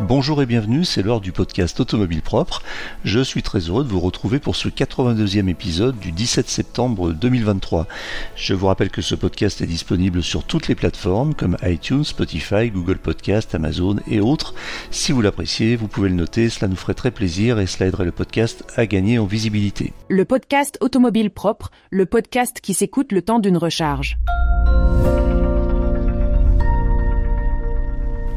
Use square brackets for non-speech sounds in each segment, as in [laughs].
Bonjour et bienvenue, c'est l'heure du podcast Automobile Propre. Je suis très heureux de vous retrouver pour ce 82e épisode du 17 septembre 2023. Je vous rappelle que ce podcast est disponible sur toutes les plateformes comme iTunes, Spotify, Google Podcast, Amazon et autres. Si vous l'appréciez, vous pouvez le noter, cela nous ferait très plaisir et cela aiderait le podcast à gagner en visibilité. Le podcast Automobile Propre, le podcast qui s'écoute le temps d'une recharge.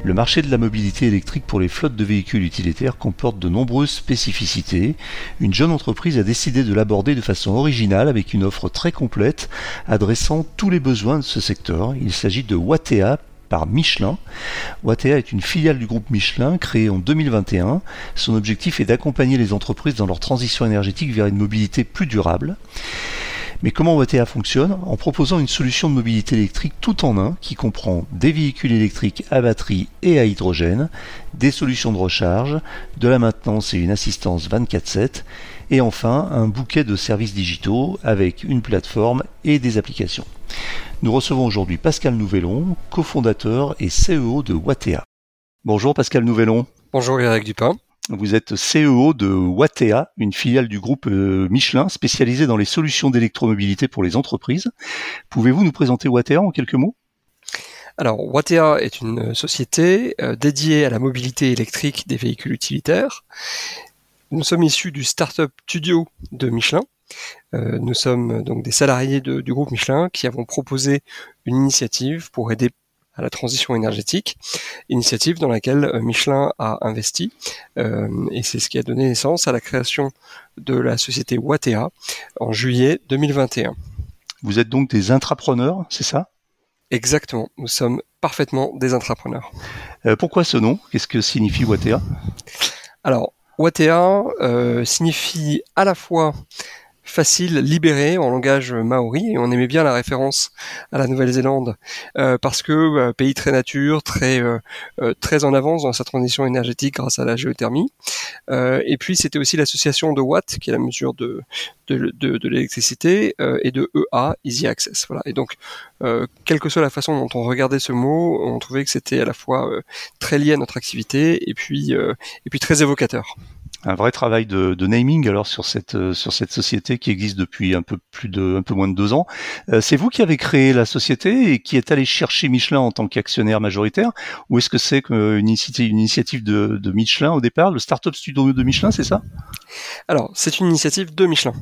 Le marché de la mobilité électrique pour les flottes de véhicules utilitaires comporte de nombreuses spécificités. Une jeune entreprise a décidé de l'aborder de façon originale avec une offre très complète adressant tous les besoins de ce secteur. Il s'agit de Wattea par Michelin. Wattea est une filiale du groupe Michelin créée en 2021. Son objectif est d'accompagner les entreprises dans leur transition énergétique vers une mobilité plus durable. Mais comment Wattea fonctionne En proposant une solution de mobilité électrique tout en un qui comprend des véhicules électriques à batterie et à hydrogène, des solutions de recharge, de la maintenance et une assistance 24/7 et enfin un bouquet de services digitaux avec une plateforme et des applications. Nous recevons aujourd'hui Pascal Nouvellon, cofondateur et CEO de Wattea. Bonjour Pascal Nouvellon. Bonjour Eric Dupin. Vous êtes CEO de Wattea, une filiale du groupe euh, Michelin spécialisée dans les solutions d'électromobilité pour les entreprises. Pouvez-vous nous présenter Wattea en quelques mots? Alors, Wattea est une société euh, dédiée à la mobilité électrique des véhicules utilitaires. Nous sommes issus du Startup Studio de Michelin. Euh, nous sommes donc des salariés du groupe Michelin qui avons proposé une initiative pour aider à la transition énergétique, initiative dans laquelle euh, Michelin a investi, euh, et c'est ce qui a donné naissance à la création de la société Wattea en juillet 2021. Vous êtes donc des intrapreneurs, c'est ça? Exactement, nous sommes parfaitement des intrapreneurs. Euh, pourquoi ce nom? Qu'est-ce que signifie Wattea Alors, Wattea signifie à la fois facile, libéré en langage maori et on aimait bien la référence à la Nouvelle-Zélande euh, parce que euh, pays très nature, très euh, très en avance dans sa transition énergétique grâce à la géothermie. et puis c'était aussi l'association de Watt qui est la mesure de de, de, l'électricité et de EA Easy Access. Voilà. Et donc quelle que soit la façon dont on regardait ce mot, on trouvait que c'était à la fois très lié à notre activité et puis et puis très évocateur un vrai travail de, naming alors sur cette euh, sur cette société qui existe depuis un peu plus de un peu moins de deux ans. Euh, c'est vous qui avez créé la société et qui est allé chercher Michelin en tant qu'actionnaire majoritaire, ou est-ce que c'est une, une initiative de, Michelin au départ, le startup studio de Michelin, c'est ça? Alors c'est une initiative de Michelin.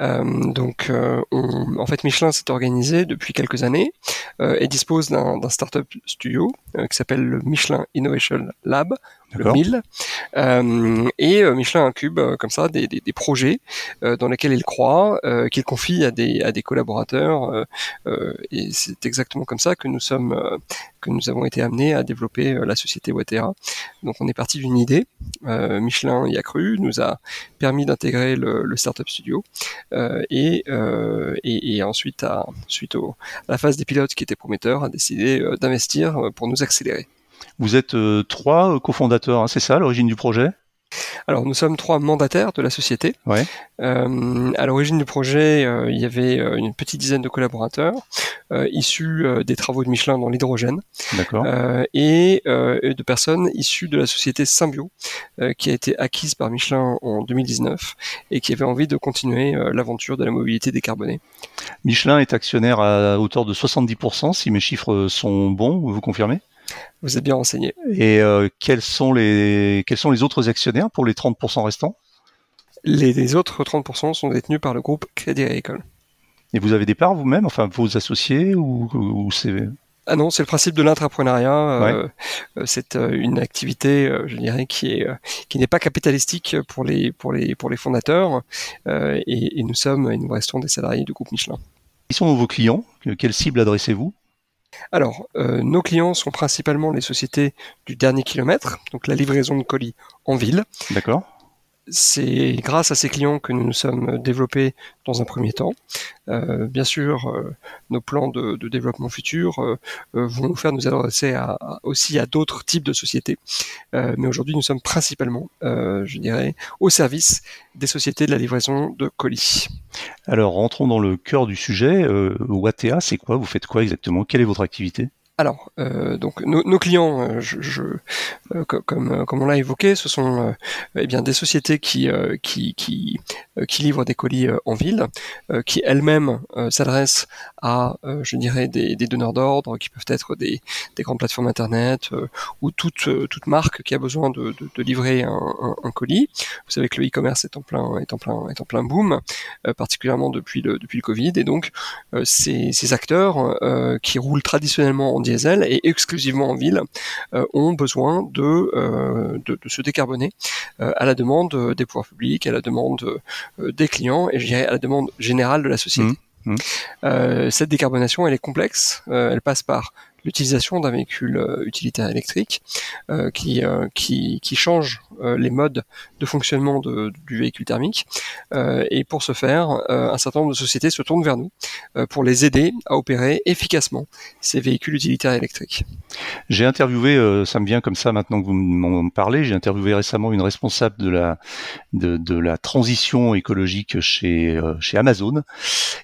Euh, donc euh, on, en fait Michelin s'est organisé depuis quelques années et dispose d'un startup studio qui s'appelle le Michelin Innovation Lab le 1000. Euh, et euh, Michelin incube euh, comme ça des, des, projets euh, dans lesquels il croit, qu'il confie à des, à des collaborateurs. et c'est exactement comme ça que nous sommes, que nous avons été amenés à développer la société Watera. Donc on est parti d'une idée. Michelin y a cru, nous a permis d'intégrer le, le, startup studio et, et, et, ensuite, à, suite au, à la phase des pilotes qui était prometteur, a décidé d'investir pour nous accélérer. Vous êtes euh, trois euh, cofondateurs, hein, c'est ça l'origine du projet? Alors nous sommes trois mandataires de la société. Ouais. Euh, à l'origine du projet, euh, il y avait une petite dizaine de collaborateurs euh, issus des travaux de Michelin dans l'hydrogène et de personnes issues de la société Symbio qui a été acquise par Michelin en 2019 et qui avait envie de continuer l'aventure de la mobilité décarbonée. Michelin est actionnaire à hauteur de 70% si mes chiffres sont bons, vous confirmez? Vous êtes bien renseigné. Et euh, quels, sont les, quels sont les autres actionnaires pour les 30% restants? Les, autres 30% sont détenus par le groupe Crédit Agricole. Et vous avez des parts vous-même, enfin vos associés ou, c'est ah non, c'est le principe de l'intrapreneuriat. Euh, euh, c'est une activité, je dirais, qui est qui n'est pas capitalistique pour les pour les pour les fondateurs. Et, et, nous sommes et nous restons des salariés du groupe Michelin. Qui sont vos clients? Quelle cible adressez-vous? Alors, euh, nos clients sont principalement les sociétés du dernier kilomètre, donc la livraison de colis en ville. D'accord. C'est grâce à ces clients que nous nous sommes développés dans un premier temps. Euh, bien sûr, euh, nos plans de, développement futur vont nous faire nous adresser aussi à d'autres types de sociétés. mais aujourd'hui, nous sommes principalement, je dirais, au service des sociétés de la livraison de colis. Alors, rentrons dans le cœur du sujet. Wattea, c'est quoi? Vous faites quoi exactement? Quelle est votre activité? Alors, euh, donc nos, clients, euh, euh, comme, on l'a évoqué, ce sont eh bien des sociétés qui qui qui, livrent des colis en ville, qui elles-mêmes s'adressent à, je dirais, des, donneurs d'ordre, qui peuvent être des, des grandes plateformes internet ou toute toute marque qui a besoin de, de, livrer un, colis. Vous savez que le e-commerce est en plein est est en plein boom, particulièrement depuis le depuis le Covid, et donc ces, ces acteurs qui roulent traditionnellement en et exclusivement en ville euh, ont besoin de, euh, de, se décarboner euh, à la demande des pouvoirs publics, à la demande des clients et je dirais à la demande générale de la société. Mmh. Mmh. cette décarbonation, elle est complexe. elle passe par l'utilisation d'un véhicule euh, utilitaire électrique euh, qui, euh, qui, qui, change les modes de fonctionnement du véhicule thermique. et pour ce faire, un certain nombre de sociétés se tournent vers nous pour les aider à opérer efficacement ces véhicules utilitaires électriques. J'ai interviewé, ça me vient comme ça maintenant que vous m'en parlez, j'ai interviewé récemment une responsable de la, de la transition écologique chez, chez Amazon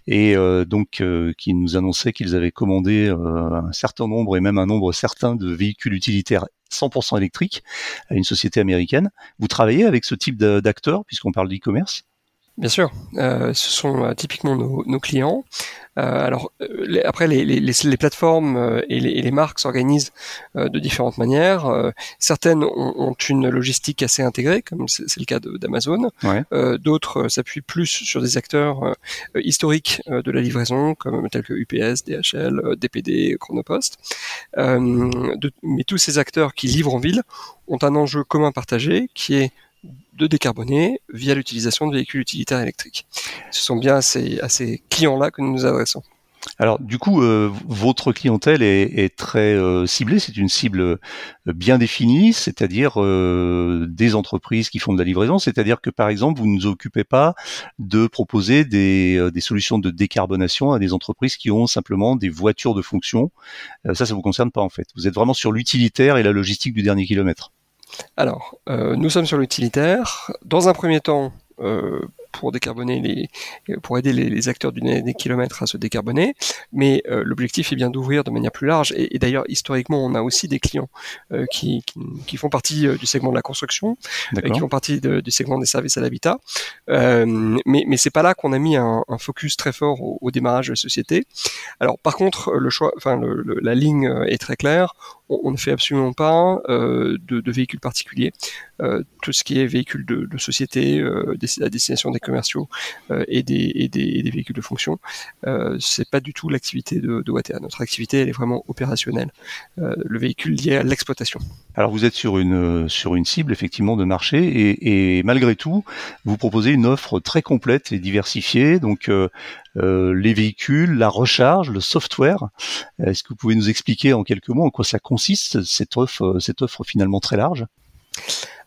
et donc qui nous annonçait qu'ils avaient commandé un certain nombre et même un nombre certain de véhicules utilitaires 100% électriques à une société américaine. Vous travaillez avec ce type d'acteurs puisqu'on parle d'e-commerce? Bien sûr, euh, ce sont euh, typiquement nos, clients. Euh, alors après, les, les, plateformes et, les, marques s'organisent de différentes manières. certaines ont, une logistique assez intégrée, comme c'est le cas d'Amazon. D'autres s'appuient plus sur des acteurs historiques de la livraison, comme tels que UPS, DHL, DPD, Chronopost. mais tous ces acteurs qui livrent en ville ont un enjeu commun partagé, qui est de décarboner via l'utilisation de véhicules utilitaires électriques. Ce sont bien à ces, clients-là que nous nous adressons. Alors du coup, euh, votre clientèle est, très euh, ciblée, c'est une cible euh, bien définie, c'est-à-dire des entreprises qui font de la livraison, c'est-à-dire que par exemple, vous ne vous occupez pas de proposer des, solutions de décarbonation à des entreprises qui ont simplement des voitures de fonction. ça, ça vous concerne pas en fait. Vous êtes vraiment sur l'utilitaire et la logistique du dernier kilomètre. Alors, euh, nous sommes sur l'utilitaire. Dans un premier temps, euh, pour décarboner les, pour aider les, acteurs du des kilomètres à se décarboner. Mais euh, l'objectif est bien d'ouvrir de manière plus large. Et, d'ailleurs, historiquement, on a aussi des clients euh, qui, qui, font partie euh, du segment de la construction, qui font partie du segment des services à l'habitat. mais mais c'est pas là qu'on a mis un, focus très fort au, démarrage de la société. Alors, par contre, le choix, enfin, la ligne est très claire. On, ne fait absolument pas de, de, véhicules particuliers. tout ce qui est véhicules de, de société à destination des commerciaux euh, et des, véhicules de fonction. Euh, c'est pas du tout l'activité de, de Watea. Notre activité, elle est vraiment opérationnelle. Euh, le véhicule lié à l'exploitation. Alors vous êtes sur une cible effectivement de marché et, malgré tout, vous proposez une offre très complète et diversifiée. Donc les véhicules, la recharge, le software. Est-ce que vous pouvez nous expliquer en quelques mots en quoi ça consiste cette offre finalement très large?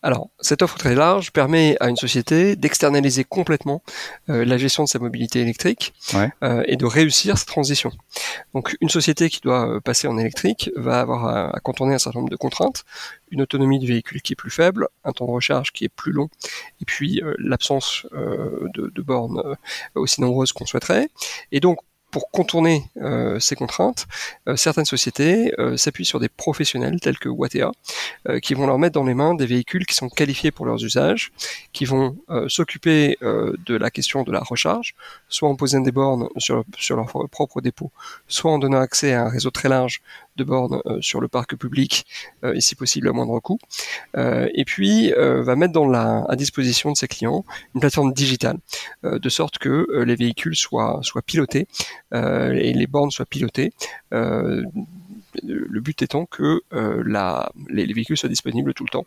Alors, cette offre très large permet à une société d'externaliser complètement euh, la gestion de sa mobilité électrique euh, et de réussir cette transition. Donc, une société qui doit euh, passer en électrique va avoir à, contourner un certain nombre de contraintes, une autonomie du véhicule qui est plus faible, un temps de recharge qui est plus long, et puis l'absence de, de, bornes aussi nombreuses qu'on souhaiterait. Et donc, pour contourner euh, ces contraintes, euh, certaines sociétés euh, s'appuient sur des professionnels tels que Watea, qui vont leur mettre dans les mains des véhicules qui sont qualifiés pour leurs usages, qui vont s'occuper de la question de la recharge, soit en posant des bornes sur, sur leur propre dépôt, soit en donnant accès à un réseau très large de bornes euh, sur le parc public euh, et si possible à moindre coût. Euh, et puis va mettre dans la, à disposition de ses clients une plateforme digitale, de sorte que les véhicules soient, soient pilotés et les bornes soient pilotées le but étant que la, les, véhicules soient disponibles tout le temps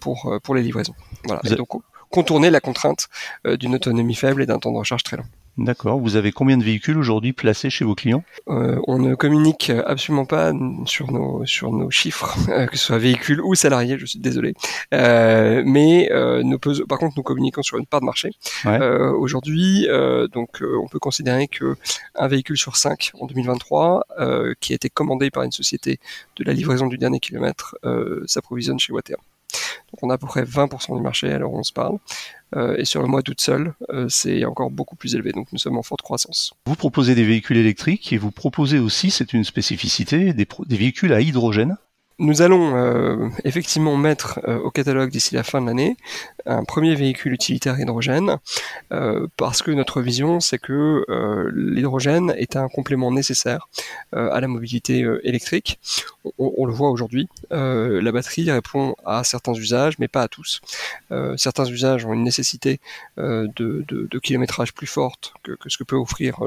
pour, pour les livraisons. Voilà. Et donc contourner la contrainte d'une autonomie faible et d'un temps de recharge très long. D'accord. Vous avez combien de véhicules aujourd'hui placés chez vos clients? Euh, On ne communique absolument pas sur nos sur nos chiffres, [laughs] euh, que ce soit véhicules ou salariés. Je suis désolé. Euh, mais nous par contre, nous communiquons sur une part de marché. aujourd'hui, donc, on peut considérer que un véhicule sur cinq en 2023, qui a été commandé par une société de la livraison du dernier kilomètre, s'approvisionne chez Water. On a à peu près 20% du marché à l'heure on se parle. Euh, et sur le mois d'août seul, euh, c'est encore beaucoup plus élevé. Donc nous sommes en forte croissance. Vous proposez des véhicules électriques et vous proposez aussi, c'est une spécificité, des véhicules à hydrogène? Nous allons euh, effectivement mettre euh, au catalogue d'ici la fin de l'année un premier véhicule utilitaire hydrogène euh, parce que notre vision c'est que l'hydrogène est un complément nécessaire à la mobilité électrique. On, le voit aujourd'hui, la batterie répond à certains usages mais pas à tous. certains usages ont une nécessité de, de, kilométrage plus forte que, que, ce que peut offrir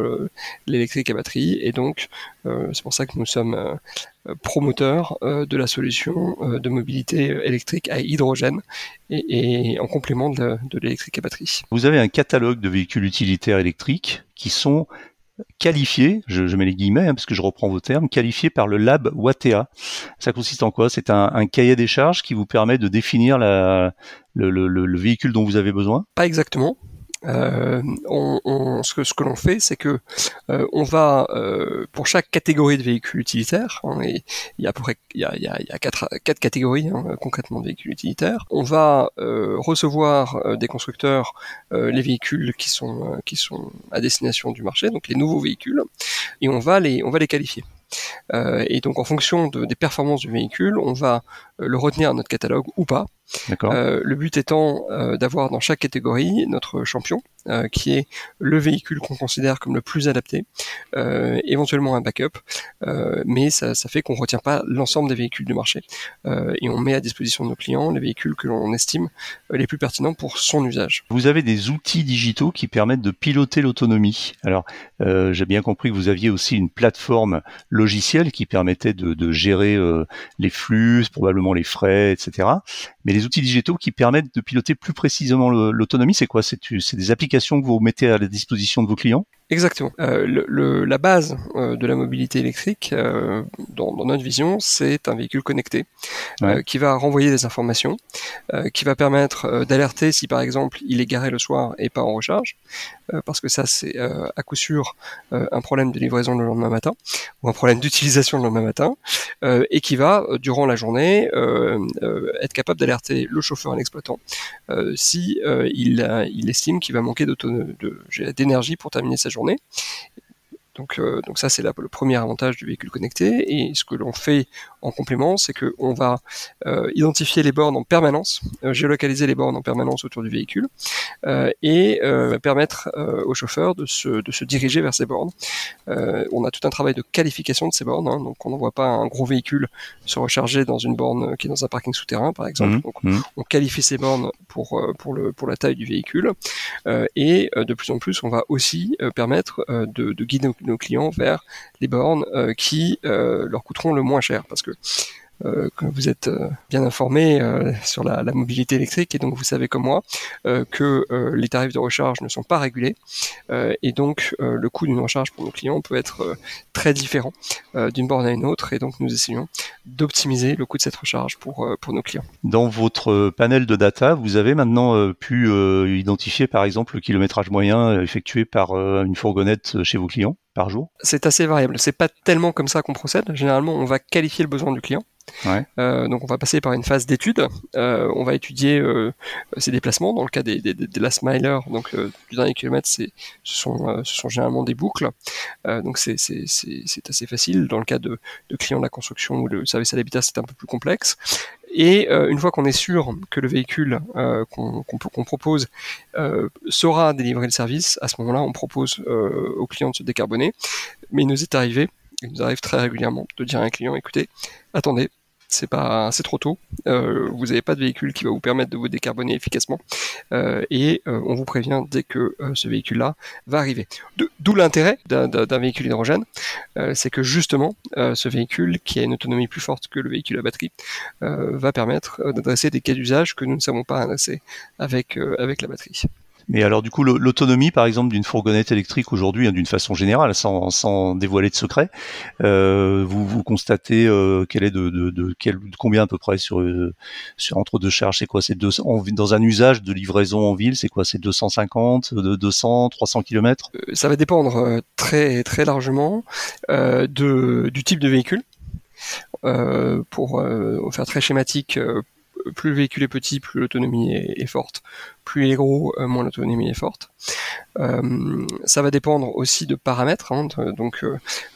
l'électrique à batterie et donc c'est pour ça que nous sommes euh, promoteur euh, de la solution euh, de mobilité électrique à hydrogène et, en complément de, l'électrique à batterie. Vous avez un catalogue de véhicules utilitaires électriques qui sont qualifiés, je, mets les guillemets hein, parce que je reprends vos termes, qualifiés par le lab Wattea. Ça consiste en quoi? C'est un, cahier des charges qui vous permet de définir la, le véhicule dont vous avez besoin? Pas exactement. Euh, on, ce que, ce que l'on fait, c'est que euh, on va euh, pour chaque catégorie de véhicules utilitaires, hein, il y a à peu près il y a, il y a, quatre, quatre catégories hein, concrètement de véhicules utilitaires, on va recevoir des constructeurs les véhicules qui sont qui sont à destination du marché, donc les nouveaux véhicules, et on va les on va les qualifier. et donc en fonction de, des performances du véhicule, on va le retenir à notre catalogue ou pas. Euh, le but étant euh, d'avoir dans chaque catégorie notre champion, euh, qui est le véhicule qu'on considère comme le plus adapté, éventuellement un backup, mais ça, ça fait qu'on retient pas l'ensemble des véhicules du marché et on met à disposition de nos clients les véhicules que l'on estime les plus pertinents pour son usage. Vous avez des outils digitaux qui permettent de piloter l'autonomie. Alors, j'ai bien compris que vous aviez aussi une plateforme logicielle qui permettait de, de gérer les flux, probablement les frais, etc. Mais les outils digitaux qui permettent de piloter plus précisément l'autonomie, c'est quoi? C'est des applications que vous mettez à la disposition de vos clients? Exactement. Euh, le, la base euh, de la mobilité électrique, euh, dans, dans, notre vision, c'est un véhicule connecté qui va renvoyer des informations, qui va permettre d'alerter si par exemple il est garé le soir et pas en recharge, parce que ça c'est à coup sûr un problème de livraison le lendemain matin ou un problème d'utilisation le lendemain matin, et qui va durant la journée être capable d'alerter le chauffeur et l'exploitant si il, il estime qu'il va manquer d'énergie pour terminer sa journée donc, euh, donc ça, c'est le premier avantage du véhicule connecté. Et ce que l'on fait en complément, c'est qu'on va euh, identifier les bornes en permanence, euh, géolocaliser les bornes en permanence autour du véhicule, et permettre au chauffeur de se, de se diriger vers ces bornes. on a tout un travail de qualification de ces bornes, hein, donc on n'envoie pas un gros véhicule se recharger dans une borne qui est dans un parking souterrain, par exemple. Mmh, donc, mmh. on qualifie ces bornes pour, pour, le, pour la taille du véhicule, et de plus en plus, on va aussi permettre de, de guider nos clients vers les bornes euh, qui euh, leur coûteront le moins cher. Parce que euh, vous êtes bien informé sur la, mobilité électrique et donc vous savez comme moi que les tarifs de recharge ne sont pas régulés et donc le coût d'une recharge pour nos clients peut être très différent d'une borne à une autre et donc nous essayons d'optimiser le coût de cette recharge pour, pour nos clients. Dans votre panel de data, vous avez maintenant pu identifier par exemple le kilométrage moyen effectué par une fourgonnette chez vos clients par jour? C'est assez variable. C'est pas tellement comme ça qu'on procède. Généralement, on va qualifier le besoin du client. Euh, donc on va passer par une phase d'étude. Euh, on va étudier euh, ses déplacements. Dans le cas des, des, des last miler, donc du dernier kilomètre, ce sont ce sont généralement des boucles. donc c'est assez facile. Dans le cas de, de clients de la construction ou le service à l'habitat, c'est un peu plus complexe. Et une fois qu'on est sûr que le véhicule qu'on propose saura délivrer le service, à ce moment-là, on propose au client de se décarboner. Mais il nous est arrivé, il nous arrive très régulièrement de dire à un client, écoutez, attendez, c'est pas c'est trop tôt. Euh, vous n'avez pas de véhicule qui va vous permettre de vous décarboner efficacement euh, et euh, on vous prévient dès que ce véhicule-là va arriver. D'où l'intérêt d'un véhicule hydrogène, c'est que justement ce véhicule qui a une autonomie plus forte que le véhicule à batterie va permettre d'adresser des cas d'usage que nous ne savons pas adresser avec avec la batterie. Mais alors du coup, l'autonomie, par exemple, d'une fourgonnette électrique aujourd'hui, hein, d'une façon générale, sans, sans dévoiler de secret, euh, vous, vous constatez euh, est de, de, combien à peu près sur, euh, sur entre deux charges, c'est quoi? C'est dans un usage de livraison en ville, c'est quoi? C'est 250, de 200, 300 km Ça va dépendre très très largement de, du type de véhicule. pour faire très schématique, plus le véhicule est petit, plus l'autonomie est, forte. Plus il est gros, moins l'autonomie est forte. ça va dépendre aussi de paramètres, hein, donc,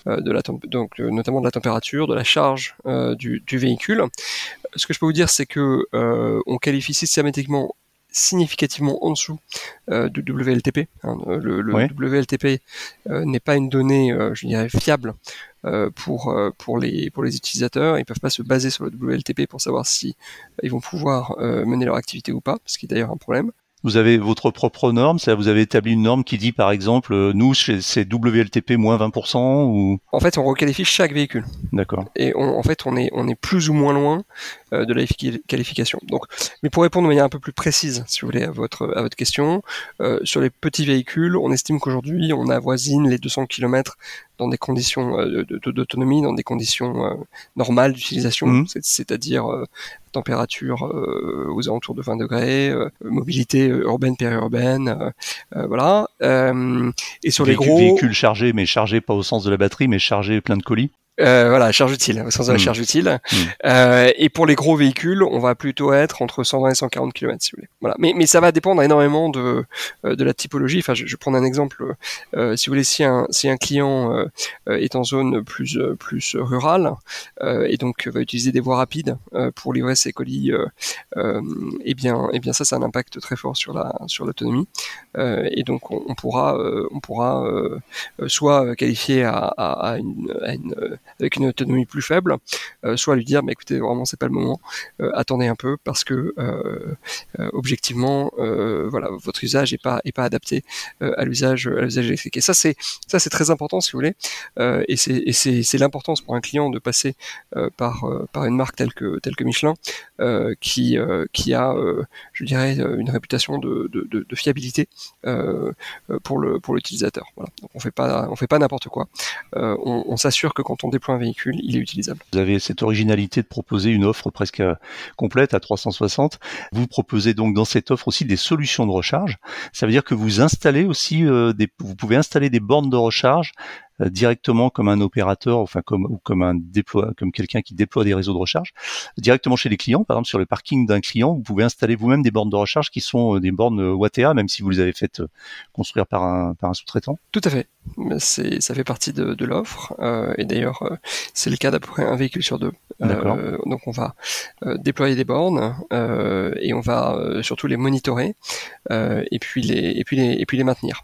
donc notamment de la température, de la charge du, du, véhicule. Ce que je peux vous dire, c'est que on qualifie systématiquement significativement en dessous euh, du WLTP. Hein. Le, WLTP euh, n'est pas une donnée, euh, je dirais, fiable pour pour les pour les utilisateurs. Ils peuvent pas se baser sur le WLTP pour savoir si ils vont pouvoir mener leur activité ou pas, ce qui est d'ailleurs un problème. Vous avez votre propre norme, c'est vous avez établi une norme qui dit par exemple, euh, nous c'est WLTP moins 20% ou En fait, on requalifie chaque véhicule. D'accord. Et en fait, on est on est plus ou moins loin euh, de la qualification. Donc, mais pour répondre de manière un peu plus précise, si vous voulez, à votre à votre question, euh, sur les petits véhicules, on estime qu'aujourd'hui, on avoisine les 200 km dans des conditions d'autonomie, dans des conditions normales d'utilisation, mmh. c'est-à-dire température euh, aux alentours de 20 degrés, euh, mobilité euh, urbaine périurbaine, voilà. et sur les gros véhicules chargés, mais chargés pas au sens de la batterie, mais chargés plein de colis. Euh, voilà, charge utile, au sens de la hmm. charge utile. Hmm. Euh, et pour les gros véhicules, on va plutôt être entre 120 et 140 km, si vous voulez. Voilà. Mais, mais ça va dépendre énormément de, euh, de la typologie. Enfin, je, je vais prendre un exemple. Euh, si vous voulez, si un, si un client euh, est en zone plus, plus rurale et donc va utiliser des voies rapides pour livrer ses colis, eh bien, eh bien ça, ça a un impact très fort sur la sur l'autonomie. et donc, on, on pourra, on pourra soit qualifier à, à, à une, à une avec une autonomie plus faible, euh, soit lui dire, mais écoutez, vraiment c'est pas le moment, euh, attendez un peu parce que euh, objectivement, voilà, votre usage est pas adapté à l'usage à électrique. Et ça c'est ça c'est très important si vous voulez, et c'est l'importance pour un client de passer par une marque telle que Michelin, qui a, je dirais, une réputation de, fiabilité pour l'utilisateur. On fait pas on fait pas n'importe quoi. on, on s'assure que quand on déploie un véhicule, il est utilisable. Vous avez cette originalité de proposer une offre presque complète à 360. Vous proposez donc dans cette offre aussi des solutions de recharge. Ça veut dire que vous installez aussi euh, des, vous pouvez installer des bornes de recharge euh, directement comme un opérateur, enfin comme ou comme un déploie, comme quelqu'un qui déploie des réseaux de recharge, directement chez les clients. Par exemple, sur le parking d'un client, vous pouvez installer vous-même des bornes de recharge qui sont euh, des bornes Wattea, même si vous les avez faites construire par un, par un sous-traitant. Tout à fait c'est ça fait partie de, de l'offre euh, et d'ailleurs euh, c'est le cas d'à peu près un véhicule sur deux. Euh, donc on va déployer des bornes et on va surtout les monitorer et puis les et puis les et puis les maintenir.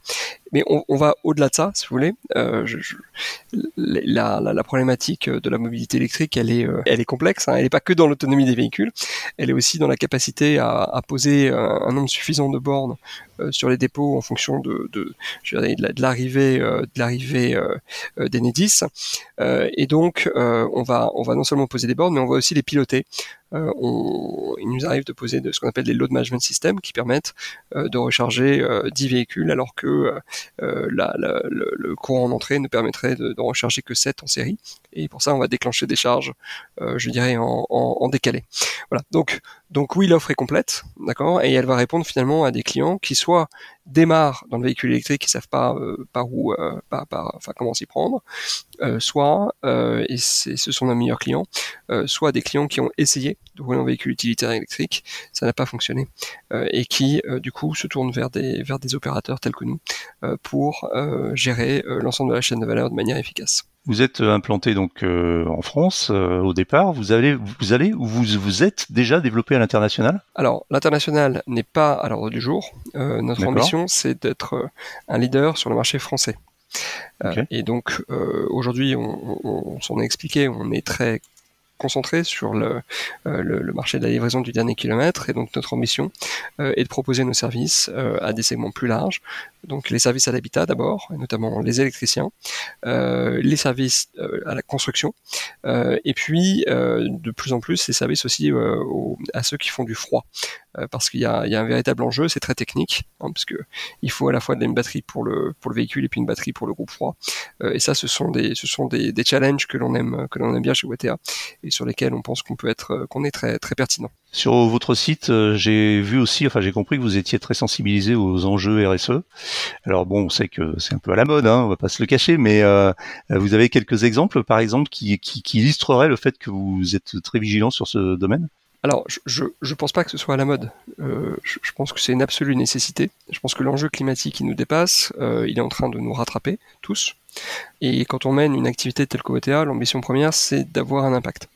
Mais on, va au-delà de ça, si vous voulez. Je, la, problématique de la mobilité électrique, elle est elle est complexe. Hein. Elle n'est pas que dans l'autonomie des véhicules, elle est aussi dans la capacité à, poser un, un, nombre suffisant de bornes sur les dépôts en fonction de de, de l'arrivée de l'arrivée euh, euh, d'Enedis. Euh, et donc, on va on va non seulement poser des bornes, mais on va aussi les piloter. On, il nous arrive de poser de, ce qu'on appelle des load management systems qui permettent de recharger 10 véhicules alors que la, le, courant en entrée ne permettrait de, de, recharger que 7 en série. Et pour ça, on va déclencher des charges, je dirais, en, en, en décalé. Voilà. Donc, donc oui, l'offre est complète, d'accord, et elle va répondre finalement à des clients qui soit démarrent dans le véhicule électrique, qui savent pas euh, par où, euh, par, comment s'y prendre, euh, soit et ce sont nos meilleurs clients, soit des clients qui ont essayé de rouler un véhicule utilitaire électrique, ça n'a pas fonctionné, et qui du coup se tournent vers des opérateurs tels que nous pour gérer l'ensemble de la chaîne de valeur de manière efficace. Vous êtes implanté donc euh, en France euh, au départ. Vous allez, vous allez ou vous vous êtes déjà développé à l'international? Alors l'international n'est pas à l'ordre du jour. Euh, notre ambition, c'est d'être un leader sur le marché français. et donc aujourd'hui, on, on, on s'en est expliqué, on est très concentré sur le, le, le, marché de la livraison du dernier kilomètre et donc notre ambition est de proposer nos services à des segments plus larges, donc les services à l'habitat d'abord, notamment les électriciens, euh, les services euh, à la construction, euh, et puis euh, de plus en plus les services aussi euh, à ceux qui font du froid, euh, parce qu'il y a, y a, un véritable enjeu, c'est très technique, hein, parce que il faut à la fois une batterie pour le pour le véhicule et puis une batterie pour le groupe froid, et ça ce sont des ce sont des, des challenges que l'on aime que l'on aime bien chez WTA et sur lesquels on pense qu'on peut être qu'on est très très pertinent. Sur votre site, j'ai vu aussi, enfin j'ai compris que vous étiez très sensibilisé aux enjeux RSE. Alors bon, on sait que c'est un peu à la mode, hein, on va pas se le cacher, mais euh, vous avez quelques exemples, par exemple, qui, qui, qui illustreraient le fait que vous êtes très vigilant sur ce domaine? Alors, je ne pense pas que ce soit à la mode. Euh, je, pense que c'est une absolue nécessité. Je pense que l'enjeu climatique qui nous dépasse, euh, il est en train de nous rattraper tous. Et quand on mène une activité telle qu'OTA, l'ambition première, c'est d'avoir un impact.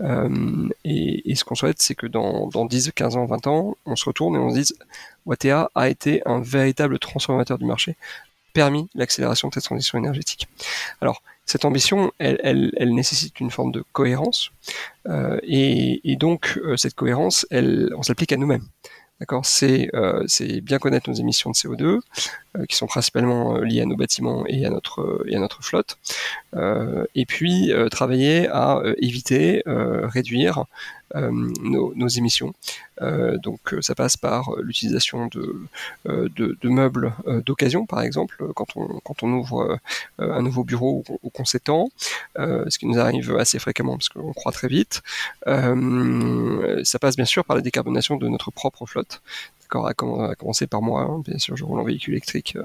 Euh, et, ce qu'on souhaite, c'est que dans, dans 10, 15 ans, 20 ans, on se retourne et on se dise Watea a été un véritable transformateur du marché, permis l'accélération de cette transition énergétique. Alors, cette ambition, elle, elle, nécessite une forme de cohérence, euh, et, donc euh, cette cohérence, elle, on s'applique à nous-mêmes. D'accord, c'est euh, c'est bien connaître nos émissions de CO2 euh, qui sont principalement liées à nos bâtiments et à notre et à notre flotte, et puis travailler à éviter, réduire nos, nos, émissions. Donc ça passe par l'utilisation de, meubles d'occasion, par exemple, quand on ouvre un nouveau bureau ou, qu'on s'étend, ce qui nous arrive assez fréquemment parce qu'on croit très vite. ça passe bien sûr par la décarbonation de notre propre flotte à, commencer par moi, hein, bien sûr, je roule en véhicule électrique,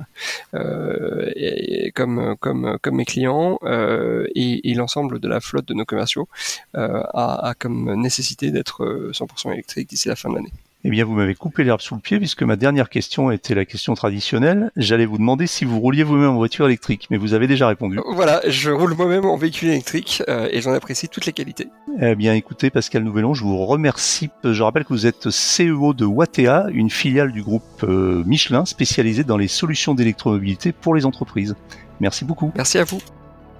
euh, comme mes clients euh, et, l'ensemble de la flotte de nos commerciaux euh, a, a, comme nécessité d'être 100% électrique d'ici la fin de l'année. Eh bien, vous m'avez coupé l'herbe sous le pied puisque ma dernière question était la question traditionnelle. J'allais vous demander si vous rouliez vous-même en voiture électrique, mais vous avez déjà répondu. Voilà, je roule moi-même en véhicule électrique euh, et j'en apprécie toutes les qualités. Eh bien, écoutez, Pascal Nouvelon, je vous remercie. Je rappelle que vous êtes CEO de Watea, une filiale du groupe euh, Michelin spécialisée dans les solutions d'électromobilité pour les entreprises. Merci beaucoup. Merci à vous.